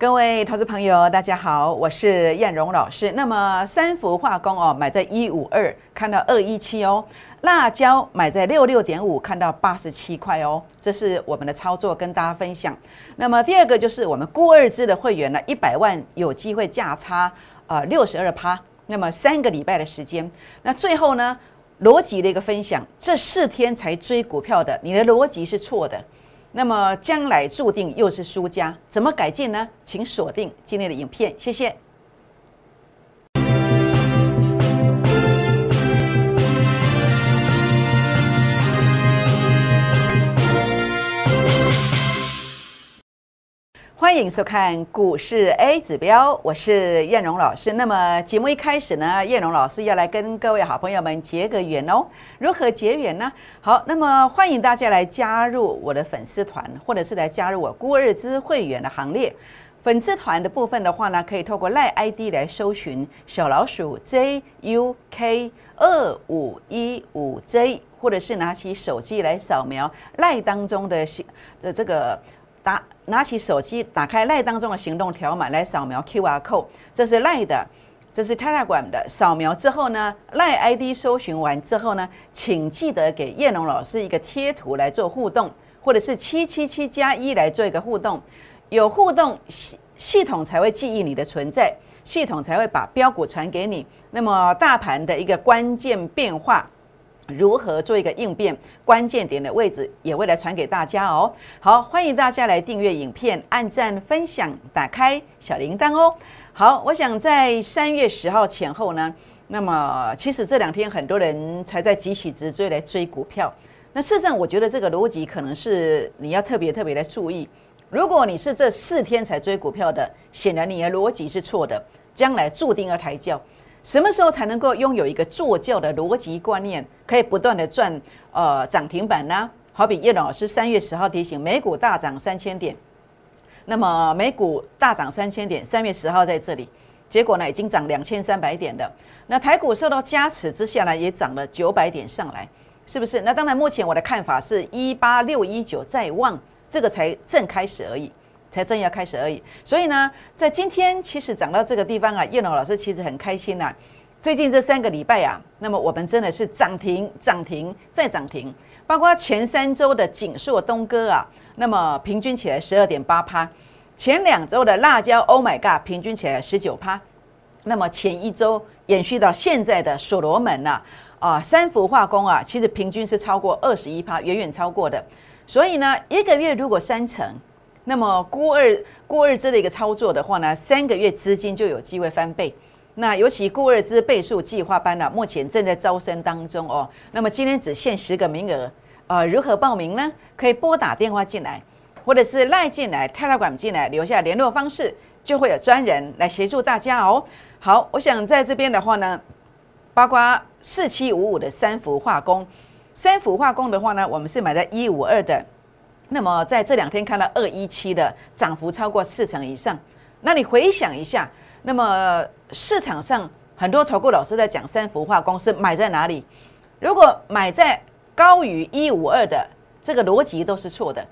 各位投资朋友，大家好，我是燕荣老师。那么三幅化工哦，买在一五二，看到二一七哦。辣椒买在六六点五，看到八十七块哦。这是我们的操作，跟大家分享。那么第二个就是我们估二支的会员呢，一百万有机会价差呃六十二趴。那么三个礼拜的时间，那最后呢逻辑的一个分享，这四天才追股票的，你的逻辑是错的。那么将来注定又是输家，怎么改进呢？请锁定今天的影片，谢谢。欢迎收看股市 A 指标，我是燕荣老师。那么节目一开始呢，燕荣老师要来跟各位好朋友们结个缘哦。如何结缘呢？好，那么欢迎大家来加入我的粉丝团，或者是来加入我孤日资会员的行列。粉丝团的部分的话呢，可以透过赖 ID 来搜寻小老鼠 JUK 二五一五 J，或者是拿起手机来扫描赖当中的的这个。打拿起手机，打开赖当中的行动条码来扫描 QR code，这是赖的，这是 Telegram 的。扫描之后呢，赖 ID 搜寻完之后呢，请记得给叶龙老师一个贴图来做互动，或者是七七七加一来做一个互动。有互动系系统才会记忆你的存在，系统才会把标股传给你。那么大盘的一个关键变化。如何做一个应变？关键点的位置也会来传给大家哦。好，欢迎大家来订阅影片、按赞、分享、打开小铃铛哦。好，我想在三月十号前后呢，那么其实这两天很多人才在急起直追来追股票。那事实上，我觉得这个逻辑可能是你要特别特别的注意。如果你是这四天才追股票的，显然你的逻辑是错的，将来注定要抬轿。什么时候才能够拥有一个坐轿的逻辑观念，可以不断的赚呃涨停板呢？好比叶老师三月十号提醒美股大涨三千点，那么美股大涨三千点，三月十号在这里，结果呢已经涨两千三百点的。那台股受到加持之下呢，也涨了九百点上来，是不是？那当然，目前我的看法是一八六一九在望，这个才正开始而已。才正要开始而已，所以呢，在今天其实涨到这个地方啊，叶龙老师其实很开心呐。最近这三个礼拜啊，那么我们真的是涨停、涨停再涨停，包括前三周的锦硕东哥啊，那么平均起来十二点八趴，前两周的辣椒 Oh my God 平均起来十九趴，那么前一周延续到现在的所罗门呐，啊，三氟化工啊，其实平均是超过二十一趴，远远超过的。所以呢，一个月如果三成。那么估二估二支的一个操作的话呢，三个月资金就有机会翻倍。那尤其估二支倍数计划班呢，目前正在招生当中哦。那么今天只限十个名额，呃，如何报名呢？可以拨打电话进来，或者是赖进来、Telegram 进来，留下联络方式，就会有专人来协助大家哦。好，我想在这边的话呢，包括四七五五的三氟化工，三氟化工的话呢，我们是买在一五二的。那么在这两天看到二一七的涨幅超过四成以上，那你回想一下，那么市场上很多投顾老师在讲三氟化公司买在哪里？如果买在高于一五二的，这个逻辑都是错的。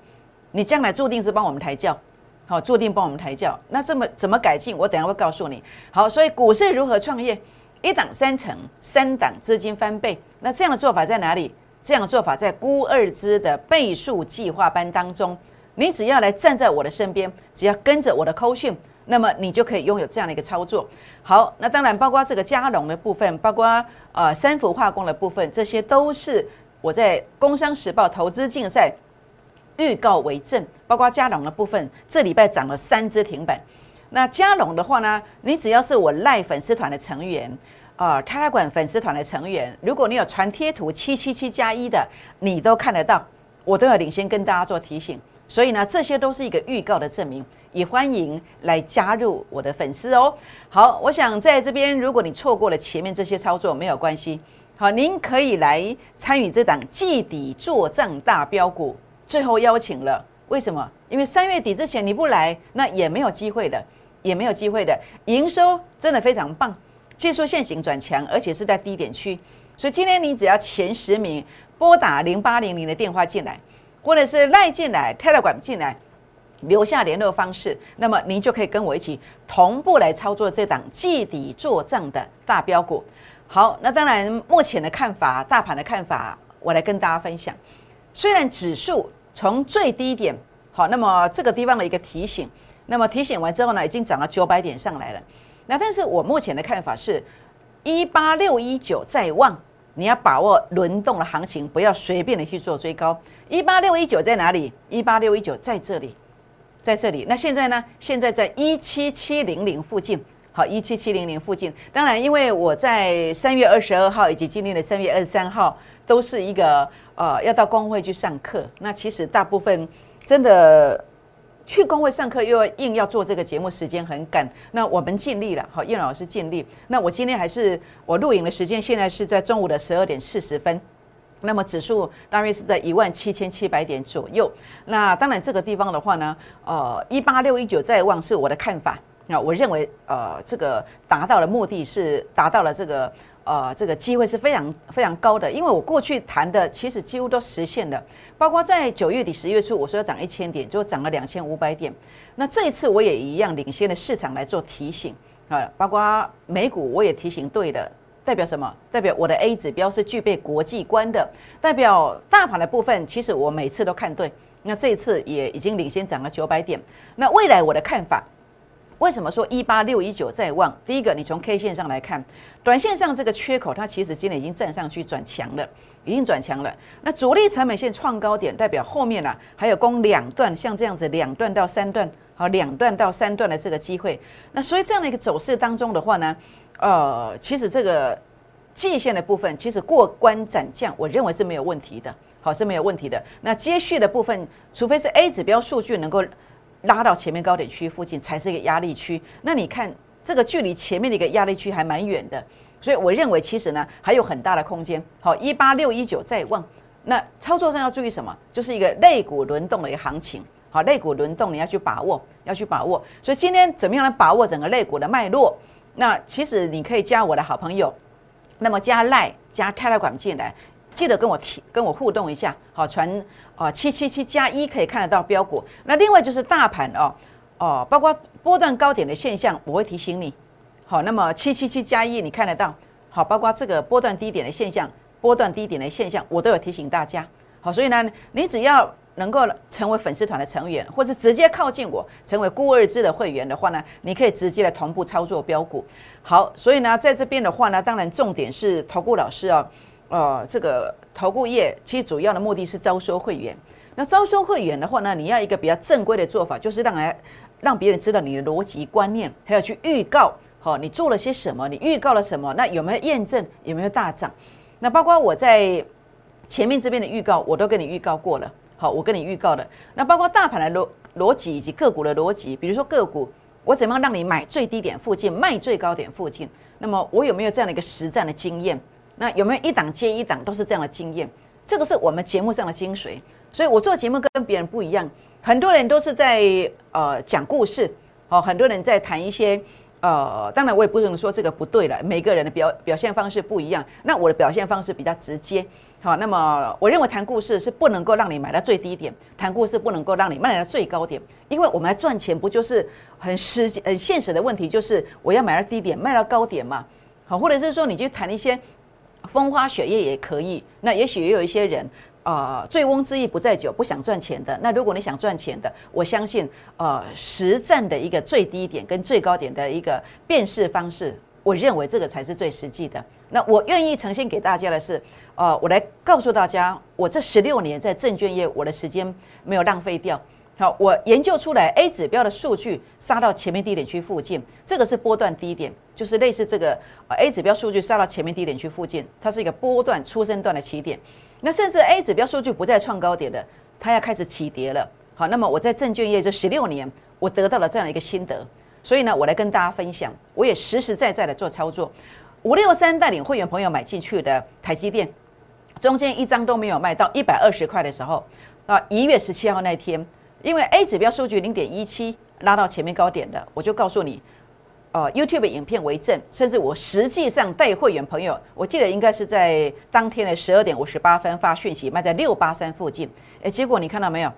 你将来注定是帮我们抬轿，好，注定帮我们抬轿。那这么怎么改进？我等下会告诉你。好，所以股市如何创业？一档三成，三档资金翻倍，那这样的做法在哪里？这样做法在估二支的倍数计划班当中，你只要来站在我的身边，只要跟着我的扣讯，那么你就可以拥有这样的一个操作。好，那当然包括这个加龙的部分，包括呃三氟化工的部分，这些都是我在《工商时报》投资竞赛预告为证。包括加龙的部分，这礼拜涨了三只停板。那加龙的话呢，你只要是我赖粉丝团的成员。啊，泰管粉丝团的成员，如果你有传贴图七七七加一的，你都看得到，我都要领先跟大家做提醒。所以呢，这些都是一个预告的证明，也欢迎来加入我的粉丝哦。好，我想在这边，如果你错过了前面这些操作，没有关系。好，您可以来参与这档季底做账大标股，最后邀请了，为什么？因为三月底之前你不来，那也没有机会的，也没有机会的。营收真的非常棒。技术线型转强，而且是在低点区，所以今天你只要前十名拨打零八零零的电话进来，或者是赖进来、泰勒管进来，留下联络方式，那么您就可以跟我一起同步来操作这档绩底做账的大标股。好，那当然目前的看法，大盘的看法，我来跟大家分享。虽然指数从最低点，好，那么这个地方的一个提醒，那么提醒完之后呢，已经涨到九百点上来了。那但是我目前的看法是，一八六一九在望，你要把握轮动的行情，不要随便的去做追高。一八六一九在哪里？一八六一九在这里，在这里。那现在呢？现在在一七七零零附近。好，一七七零零附近。当然，因为我在三月二十二号以及今天的三月二十三号，都是一个呃要到工会去上课。那其实大部分真的去工会上课，又要硬要做这个节目，时间很赶。那我们尽力了，好，叶老师尽力。那我今天还是我录影的时间，现在是在中午的十二点四十分。那么指数大约是在一万七千七百点左右。那当然这个地方的话呢，呃，一八六一九在望是我的看法。那我认为，呃，这个达到了目的是达到了这个，呃，这个机会是非常非常高的。因为我过去谈的其实几乎都实现了，包括在九月底十月初我说要涨一千点，就涨了两千五百点。那这一次我也一样领先的市场来做提醒啊，包括美股我也提醒对的。代表什么？代表我的 A 指标是具备国际观的。代表大盘的部分，其实我每次都看对。那这一次也已经领先涨了九百点。那未来我的看法，为什么说一八六一九在望？第一个，你从 K 线上来看，短线上这个缺口，它其实今天已经站上去转强了，已经转强了。那主力成本线创高点，代表后面呢还有攻两段，像这样子两段到三段，好两段到三段的这个机会。那所以这样的一个走势当中的话呢？呃，其实这个界限的部分，其实过关斩将，我认为是没有问题的，好是没有问题的。那接续的部分，除非是 A 指标数据能够拉到前面高点区附近，才是一个压力区。那你看这个距离前面的一个压力区还蛮远的，所以我认为其实呢还有很大的空间。好，一八六一九再望，那操作上要注意什么？就是一个肋骨轮动的一个行情。好，肋骨轮动你要去把握，要去把握。所以今天怎么样来把握整个肋骨的脉络？那其实你可以加我的好朋友，那么加赖加泰来管进来，记得跟我提跟我互动一下，好传啊七七七加一可以看得到标股。那另外就是大盘哦哦，包括波段高点的现象，我会提醒你。好，那么七七七加一你看得到，好，包括这个波段低点的现象，波段低点的现象，我都有提醒大家。好，所以呢，你只要。能够成为粉丝团的成员，或是直接靠近我成为孤二支的会员的话呢，你可以直接来同步操作标股。好，所以呢，在这边的话呢，当然重点是投顾老师哦，呃，这个投顾业其实主要的目的是招收会员。那招收会员的话呢，你要一个比较正规的做法，就是让来让别人知道你的逻辑观念，还要去预告，好，你做了些什么，你预告了什么，那有没有验证，有没有大涨？那包括我在前面这边的预告，我都跟你预告过了。好，我跟你预告的，那包括大盘的逻逻辑以及个股的逻辑，比如说个股，我怎么样让你买最低点附近，卖最高点附近？那么我有没有这样的一个实战的经验？那有没有一档接一档都是这样的经验？这个是我们节目上的精髓。所以我做节目跟别人不一样，很多人都是在呃讲故事，哦，很多人在谈一些呃，当然我也不能说这个不对了，每个人的表表现方式不一样，那我的表现方式比较直接。好，那么我认为谈故事是不能够让你买到最低点，谈故事不能够让你卖到最高点，因为我们来赚钱不就是很实际、很现实的问题，就是我要买到低点，卖到高点嘛。好，或者是说你去谈一些风花雪月也可以。那也许也有一些人，呃，醉翁之意不在酒，不想赚钱的。那如果你想赚钱的，我相信，呃，实战的一个最低点跟最高点的一个辨识方式。我认为这个才是最实际的。那我愿意呈现给大家的是，呃，我来告诉大家，我这十六年在证券业，我的时间没有浪费掉。好，我研究出来 A 指标的数据杀到前面低点区附近，这个是波段低点，就是类似这个 A 指标数据杀到前面低点区附近，它是一个波段出生段的起点。那甚至 A 指标数据不再创高点的，它要开始起跌了。好，那么我在证券业这十六年，我得到了这样一个心得。所以呢，我来跟大家分享，我也实实在在的做操作。五六三带领会员朋友买进去的台积电，中间一张都没有卖到一百二十块的时候，啊，一月十七号那天，因为 A 指标数据零点一七拉到前面高点的，我就告诉你，呃，YouTube 影片为证，甚至我实际上带会员朋友，我记得应该是在当天的十二点五十八分发讯息，卖在六八三附近，诶，结果你看到没有？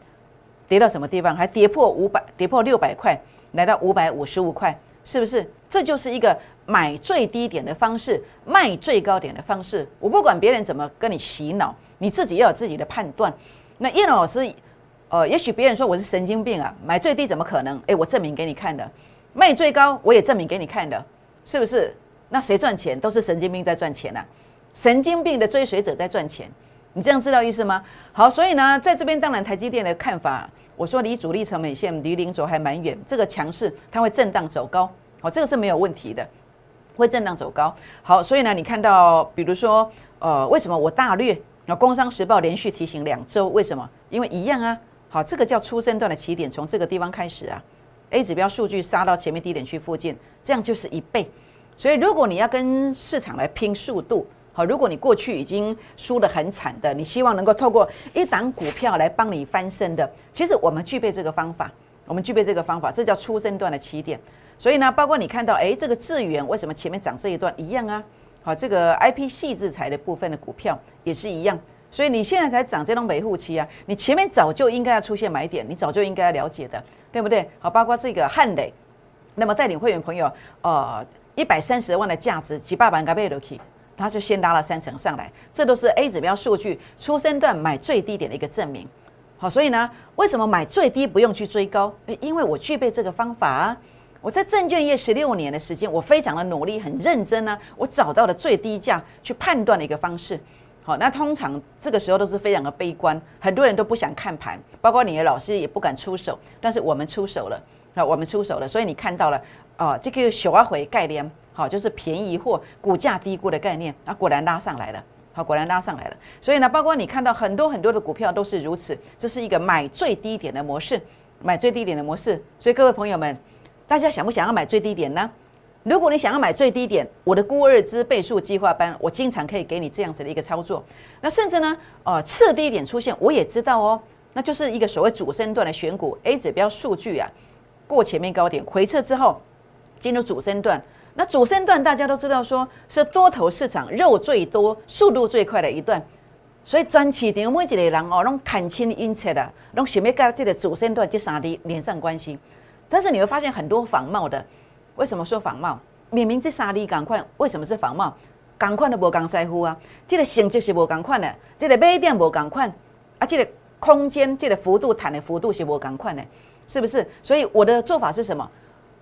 跌到什么地方？还跌破五百，跌破六百块，来到五百五十五块，是不是？这就是一个买最低点的方式，卖最高点的方式。我不管别人怎么跟你洗脑，你自己要有自己的判断。那叶龙老师，呃，也许别人说我是神经病啊，买最低怎么可能？诶，我证明给你看的，卖最高我也证明给你看的，是不是？那谁赚钱？都是神经病在赚钱呐，神经病的追随者在赚钱。你这样知道意思吗？好，所以呢，在这边当然台积电的看法，我说离主力成本线离零轴还蛮远，这个强势它会震荡走高，好，这个是没有问题的，会震荡走高。好，所以呢，你看到比如说，呃，为什么我大略那？工商时报连续提醒两周，为什么？因为一样啊。好，这个叫出生段的起点，从这个地方开始啊，A 指标数据杀到前面低点区附近，这样就是一倍。所以如果你要跟市场来拼速度。好，如果你过去已经输得很惨的，你希望能够透过一档股票来帮你翻身的，其实我们具备这个方法，我们具备这个方法，这叫出生段的起点。所以呢，包括你看到，哎，这个智源为什么前面涨这一段一样啊？好，这个 I P 细制裁的部分的股票也是一样。所以你现在才涨这种维护期啊，你前面早就应该要出现买点，你早就应该要了解的，对不对？好，包括这个汉磊，那么带领会员朋友，呃，一百三十万的价值，几百万该被 l o k 它就先拉了三成上来，这都是 A 指标数据出生段买最低点的一个证明。好，所以呢，为什么买最低不用去追高？因为我具备这个方法啊。我在证券业十六年的时间，我非常的努力，很认真呢。我找到了最低价去判断的一个方式。好，那通常这个时候都是非常的悲观，很多人都不想看盘，包括你的老师也不敢出手。但是我们出手了，那我们出手了，所以你看到了啊，这个小阿回概念。好，就是便宜货、股价低估的概念，那果然拉上来了。好，果然拉上来了。所以呢，包括你看到很多很多的股票都是如此，这是一个买最低点的模式，买最低点的模式。所以各位朋友们，大家想不想要买最低点呢？如果你想要买最低点，我的估二之倍数计划班，我经常可以给你这样子的一个操作。那甚至呢，呃，次低点出现，我也知道哦，那就是一个所谓主升段的选股 A 指标数据啊，过前面高点回撤之后，进入主升段。那主升段大家都知道，说是多头市场肉最多、速度最快的一段，所以专市场每一个人哦，拢看清因切的，拢想要跟这个主升段这三滴连上关系。但是你会发现很多仿冒的，为什么说仿冒？明明这三滴赶快，为什么是仿冒？赶快的无刚在乎啊，这个性质是无赶快的，这个买点无赶快，啊，这个空间、这个幅度弹的幅度是无赶快的，是不是？所以我的做法是什么？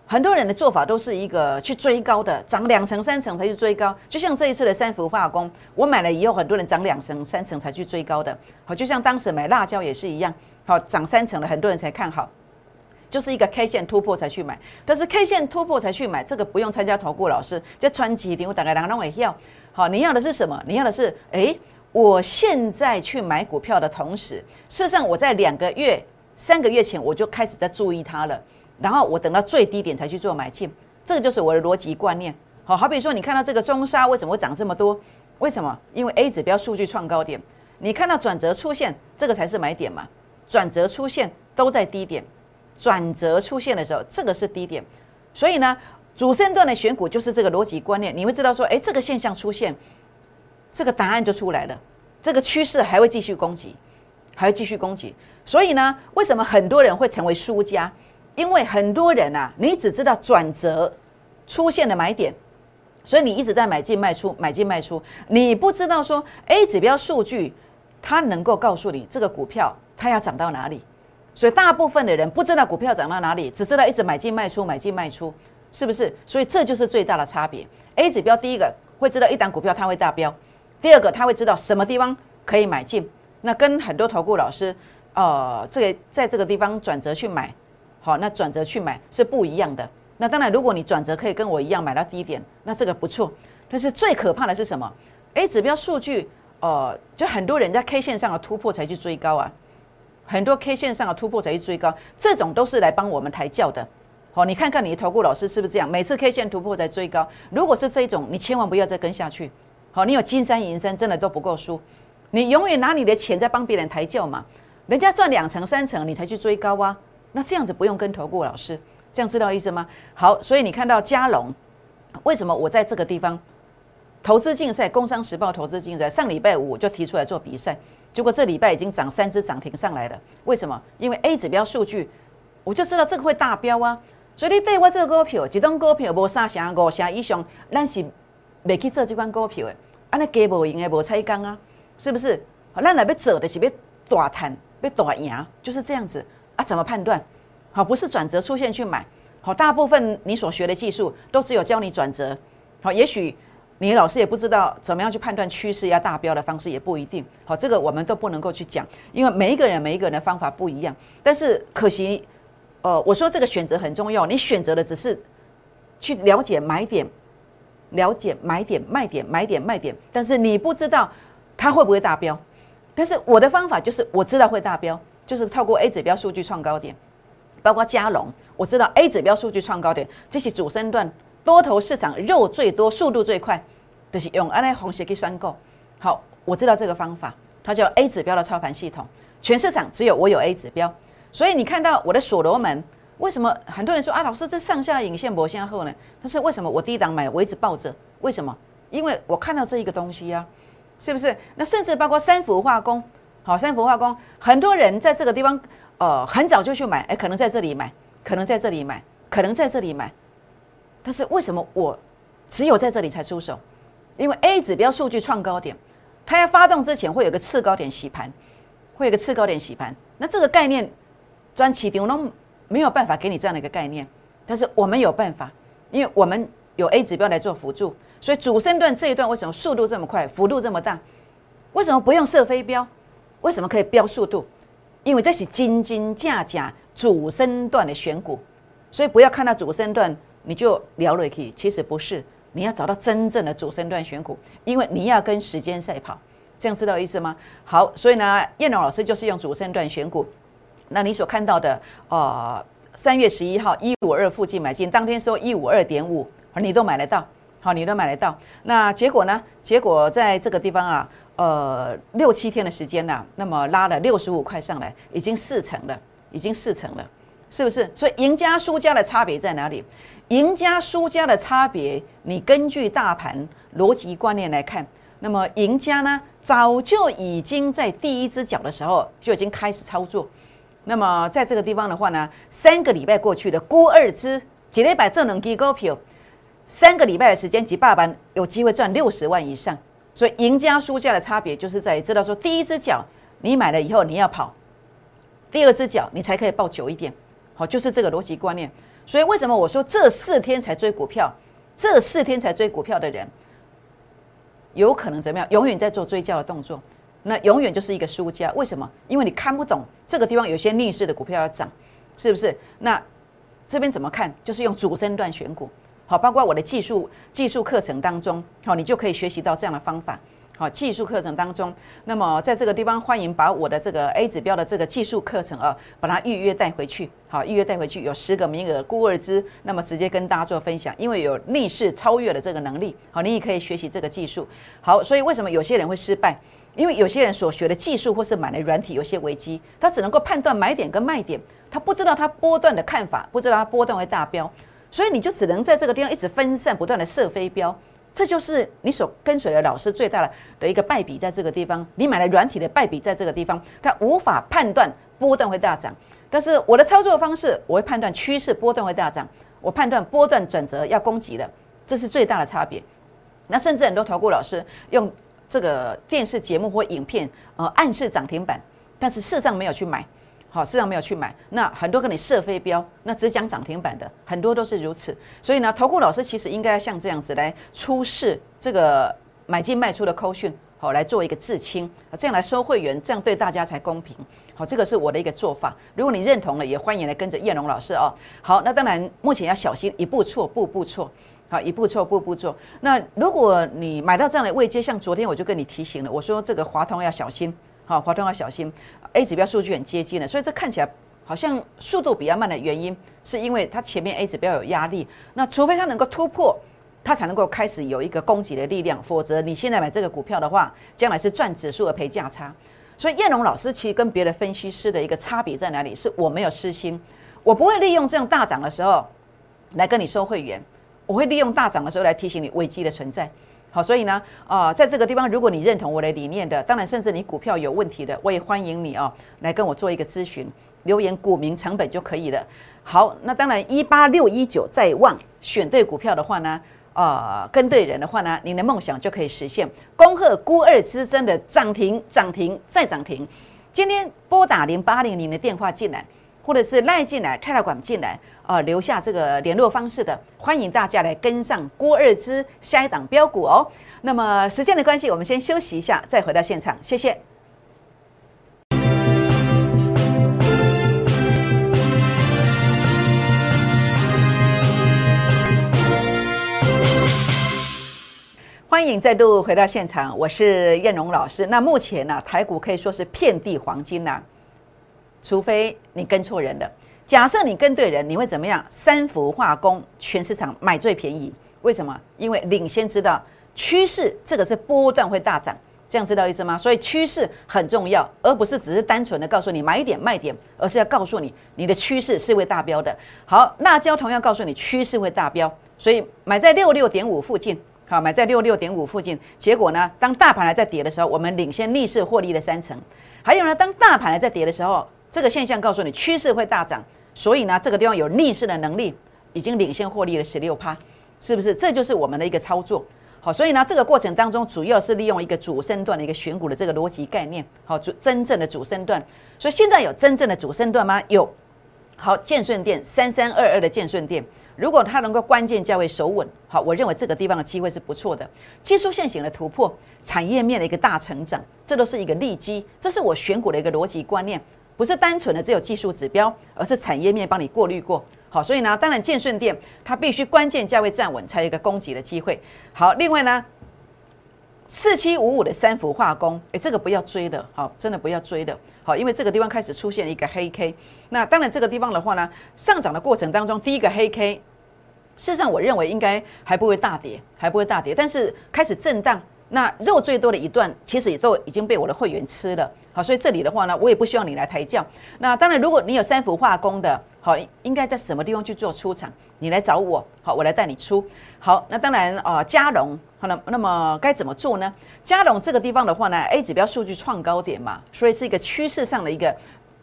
很多人的做法都是一个去追高的，涨两层三层才去追高。就像这一次的三氟化工，我买了以后，很多人涨两层三层才去追高的。好，就像当时买辣椒也是一样，好涨三层了，很多人才看好，就是一个 K 线突破才去买。但是 K 线突破才去买，这个不用参加投顾老师，这穿几点我大概两个人会要。好，你要的是什么？你要的是，哎，我现在去买股票的同时，事实上我在两个月、三个月前我就开始在注意它了。然后我等到最低点才去做买进，这个就是我的逻辑观念。好，好比说你看到这个中沙为什么会涨这么多？为什么？因为 A 指标数据创高点，你看到转折出现，这个才是买点嘛。转折出现都在低点，转折出现的时候，这个是低点。所以呢，主升段的选股就是这个逻辑观念。你会知道说，哎，这个现象出现，这个答案就出来了。这个趋势还会继续攻击，还会继续攻击。所以呢，为什么很多人会成为输家？因为很多人啊，你只知道转折出现的买点，所以你一直在买进卖出，买进卖出，你不知道说 A 指标数据它能够告诉你这个股票它要涨到哪里，所以大部分的人不知道股票涨到哪里，只知道一直买进卖出，买进卖出，是不是？所以这就是最大的差别。A 指标第一个会知道一档股票它会大标，第二个他会知道什么地方可以买进，那跟很多投顾老师，呃，这个在这个地方转折去买。好，那转折去买是不一样的。那当然，如果你转折可以跟我一样买到低点，那这个不错。但是最可怕的是什么？A 指标数据，呃，就很多人在 K 线上的突破才去追高啊，很多 K 线上的突破才去追高，这种都是来帮我们抬轿的。好，你看看你的投顾老师是不是这样？每次 K 线突破才追高，如果是这种，你千万不要再跟下去。好，你有金山银山，真的都不够输。你永远拿你的钱在帮别人抬轿嘛？人家赚两成三成，你才去追高啊？那这样子不用跟投顾老师，这样知道意思吗？好，所以你看到嘉龙，为什么我在这个地方投资竞赛？工商时报投资竞赛上礼拜五就提出来做比赛，结果这礼拜已经涨三只涨停上来了。为什么？因为 A 指标数据，我就知道这个会大标啊。所以你对我这个股票，一张股票无三成五成以上，咱是未去做这款股票的。安尼加无赢的无彩工啊，是不是？好咱来要做的是要大赚，要大赢，就是这样子啊。怎么判断？好，不是转折出现去买。好，大部分你所学的技术都只有教你转折。好，也许你老师也不知道怎么样去判断趋势要大标的方式，也不一定。好，这个我们都不能够去讲，因为每一个人每一个人的方法不一样。但是可惜。呃，我说这个选择很重要，你选择的只是去了解买点，了解买点、卖点、买点、卖点，但是你不知道它会不会达标。但是我的方法就是我知道会达标，就是透过 A 指标数据创高点，包括加龙，我知道 A 指标数据创高点，这是主升段多头市场肉最多、速度最快，就是用安内红鞋去算购。好，我知道这个方法，它叫 A 指标的操盘系统，全市场只有我有 A 指标。所以你看到我的所罗门，为什么很多人说啊，老师这上下影线薄向后呢？但是为什么我低档买，我一直抱着？为什么？因为我看到这一个东西呀，是不是？那甚至包括三氟化工，好，三氟化工，很多人在这个地方，呃，很早就去买，哎，可能在这里买，可能在这里买，可能在这里买。但是为什么我只有在这里才出手？因为 A 指标数据创高点，它要发动之前会有个次高点洗盘，会有个次高点洗盘。那这个概念。专起顶都没有办法给你这样的一个概念，但是我们有办法，因为我们有 A 指标来做辅助，所以主升段这一段为什么速度这么快，幅度这么大？为什么不用射飞镖？为什么可以标速度？因为这是金金价价主升段的选股，所以不要看到主升段你就聊了可以，其实不是，你要找到真正的主升段选股，因为你要跟时间赛跑，这样知道意思吗？好，所以呢，燕龙老师就是用主升段选股。那你所看到的，呃，三月十一号一五二附近买进，当天收一五二点五，你都买得到，好，你都买得到。那结果呢？结果在这个地方啊，呃，六七天的时间呐，那么拉了六十五块上来，已经四成了，已经四成了，是不是？所以赢家输家的差别在哪里？赢家输家的差别，你根据大盘逻辑观念来看，那么赢家呢，早就已经在第一只脚的时候就已经开始操作。那么在这个地方的话呢，三个礼拜过去的估二支几礼拜这能给股票，三个礼拜的时间几百万有机会赚六十万以上，所以赢家输家的差别就是在于知道说第一只脚你买了以后你要跑，第二只脚你才可以抱久一点，好就是这个逻辑观念。所以为什么我说这四天才追股票，这四天才追股票的人，有可能怎么样？永远在做追焦的动作。那永远就是一个输家，为什么？因为你看不懂这个地方有些逆势的股票要涨，是不是？那这边怎么看？就是用主升段选股，好，包括我的技术技术课程当中，好，你就可以学习到这样的方法。好，技术课程当中，那么在这个地方，欢迎把我的这个 A 指标的这个技术课程啊，把它预约带回去。好，预约带回去有十个名额，估二支，那么直接跟大家做分享，因为有逆势超越的这个能力。好，你也可以学习这个技术。好，所以为什么有些人会失败？因为有些人所学的技术或是买的软体有些危机，他只能够判断买点跟卖点，他不知道他波段的看法，不知道他波段会大标，所以你就只能在这个地方一直分散，不断的射飞镖，这就是你所跟随的老师最大的的一个败笔，在这个地方，你买了软体的败笔在这个地方，他无法判断波段会大涨，但是我的操作方式，我会判断趋势波段会大涨，我判断波段转折要攻击的，这是最大的差别。那甚至很多投顾老师用。这个电视节目或影片，呃，暗示涨停板，但是事实上没有去买，好，事实上没有去买。那很多跟你射飞镖，那只讲涨停板的，很多都是如此。所以呢，投顾老师其实应该要像这样子来出示这个买进卖出的扣讯，好，来做一个自清，这样来收会员，这样对大家才公平。好，这个是我的一个做法。如果你认同了，也欢迎来跟着叶龙老师哦。好，那当然目前要小心，一步错，步步错。好，一步错，步步错。那如果你买到这样的位阶，像昨天我就跟你提醒了，我说这个华通要小心，好，华通要小心。A 指标数据很接近的，所以这看起来好像速度比较慢的原因，是因为它前面 A 指标有压力。那除非它能够突破，它才能够开始有一个供给的力量，否则你现在买这个股票的话，将来是赚指数而赔价差。所以燕龙老师其实跟别的分析师的一个差别在哪里？是我没有私心，我不会利用这样大涨的时候来跟你收会员。我会利用大涨的时候来提醒你危机的存在，好，所以呢，啊，在这个地方，如果你认同我的理念的，当然甚至你股票有问题的，我也欢迎你哦，来跟我做一个咨询，留言股民成本就可以了。好，那当然一八六一九在望，选对股票的话呢，啊，跟对人的话呢，您的梦想就可以实现。恭贺孤二之争的涨停，涨停再涨停。今天拨打零八零零的电话进来，或者是赖进来、泰来管进来。啊，留下这个联络方式的，欢迎大家来跟上郭二之下一档标股哦。那么时间的关系，我们先休息一下，再回到现场，谢谢。欢迎再度回到现场，我是燕荣老师。那目前呢，台股可以说是遍地黄金呐，除非你跟错人了。假设你跟对人，你会怎么样？三氟化工全市场买最便宜，为什么？因为领先知道趋势，这个是波段会大涨，这样知道意思吗？所以趋势很重要，而不是只是单纯的告诉你买点卖点，而是要告诉你你的趋势是会大标的。好，辣椒同样告诉你趋势会大标，所以买在六六点五附近，好，买在六六点五附近。结果呢，当大盘还在跌的时候，我们领先逆势获利了三成。还有呢，当大盘还在跌的时候，这个现象告诉你趋势会大涨。所以呢，这个地方有逆势的能力，已经领先获利了十六趴，是不是？这就是我们的一个操作。好，所以呢，这个过程当中主要是利用一个主升段的一个选股的这个逻辑概念。好，主真正的主升段。所以现在有真正的主升段吗？有。好，建顺店三三二二的建顺店，如果它能够关键价位守稳，好，我认为这个地方的机会是不错的。技术线型的突破，产业面的一个大成长，这都是一个利基。这是我选股的一个逻辑观念。不是单纯的只有技术指标，而是产业面帮你过滤过。好，所以呢，当然建顺店它必须关键价位站稳，才有一个攻击的机会。好，另外呢，四七五五的三氟化工，诶，这个不要追的，好，真的不要追的，好，因为这个地方开始出现一个黑 K。那当然这个地方的话呢，上涨的过程当中，第一个黑 K，事实上我认为应该还不会大跌，还不会大跌，但是开始震荡。那肉最多的一段，其实也都已经被我的会员吃了。好，所以这里的话呢，我也不希望你来抬轿。那当然，如果你有三氟化工的，好，应该在什么地方去做出场？你来找我，好，我来带你出。好，那当然啊，加龙，好了，那么该怎么做呢？加龙这个地方的话呢，A 指标数据创高点嘛，所以是一个趋势上的一个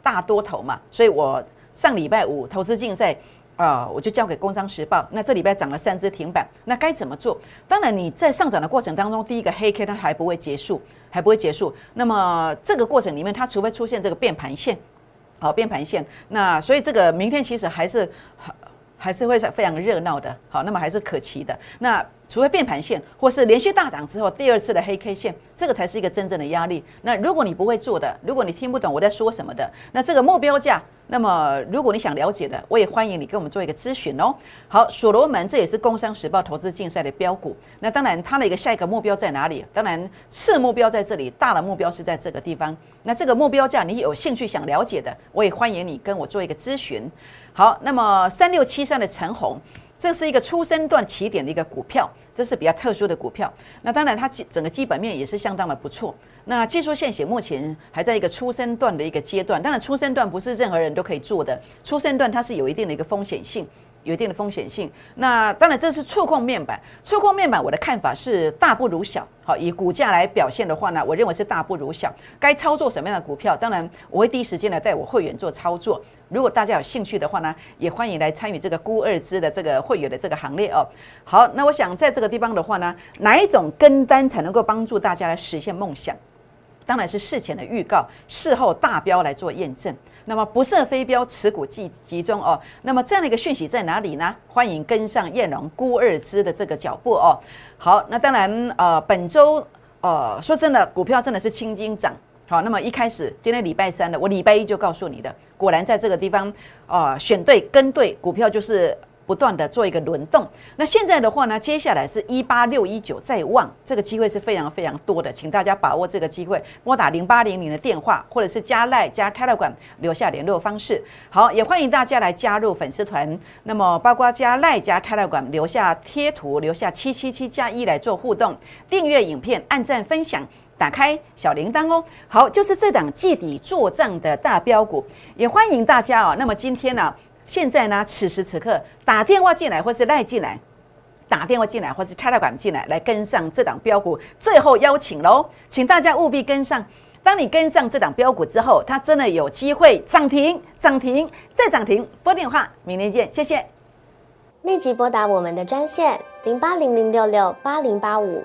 大多头嘛。所以我上礼拜五投资竞赛。啊，我就交给《工商时报》。那这礼拜涨了三只停板，那该怎么做？当然，你在上涨的过程当中，第一个黑 K 它还不会结束，还不会结束。那么这个过程里面，它除非出现这个变盘线，好变盘线。那所以这个明天其实还是还是会非常热闹的。好，那么还是可期的。那除非变盘线，或是连续大涨之后第二次的黑 K 线，这个才是一个真正的压力。那如果你不会做的，如果你听不懂我在说什么的，那这个目标价。那么，如果你想了解的，我也欢迎你跟我们做一个咨询哦。好，所罗门这也是工商时报投资竞赛的标股。那当然，它的一个下一个目标在哪里？当然，次目标在这里，大的目标是在这个地方。那这个目标价，你有兴趣想了解的，我也欢迎你跟我做一个咨询。好，那么三六七三的陈红。这是一个初生段起点的一个股票，这是比较特殊的股票。那当然，它基整个基本面也是相当的不错。那技术线型目前还在一个初生段的一个阶段。当然，初生段不是任何人都可以做的，初生段它是有一定的一个风险性。有一定的风险性。那当然，这是触控面板。触控面板，我的看法是大不如小。好，以股价来表现的话呢，我认为是大不如小。该操作什么样的股票？当然，我会第一时间来带我会员做操作。如果大家有兴趣的话呢，也欢迎来参与这个孤二支的这个会员的这个行列哦。好，那我想在这个地方的话呢，哪一种跟单才能够帮助大家来实现梦想？当然是事前的预告，事后大标来做验证。那么不设飞镖，持股集集中哦。那么这样的一个讯息在哪里呢？欢迎跟上燕龙孤二支的这个脚步哦。好，那当然呃，本周呃，说真的，股票真的是青筋涨。好，那么一开始今天礼拜三的，我礼拜一就告诉你的，果然在这个地方呃，选对跟对股票就是。不断的做一个轮动，那现在的话呢，接下来是一八六一九再望，这个机会是非常非常多的，请大家把握这个机会，拨打零八零零的电话，或者是加赖加 Telegram 留下联络方式。好，也欢迎大家来加入粉丝团，那么包括加赖加 Telegram 留下贴图，留下七七七加一来做互动，订阅影片，按赞分享，打开小铃铛哦。好，就是这档季底做账的大标股，也欢迎大家哦。那么今天呢？现在呢，此时此刻打电话进来或是赖进来，打电话进来，或是插到管进来，来跟上这档标股。最后邀请喽，请大家务必跟上。当你跟上这档标股之后，它真的有机会涨停、涨停再涨停。拨电话，明天见，谢谢。立即拨打我们的专线零八零零六六八零八五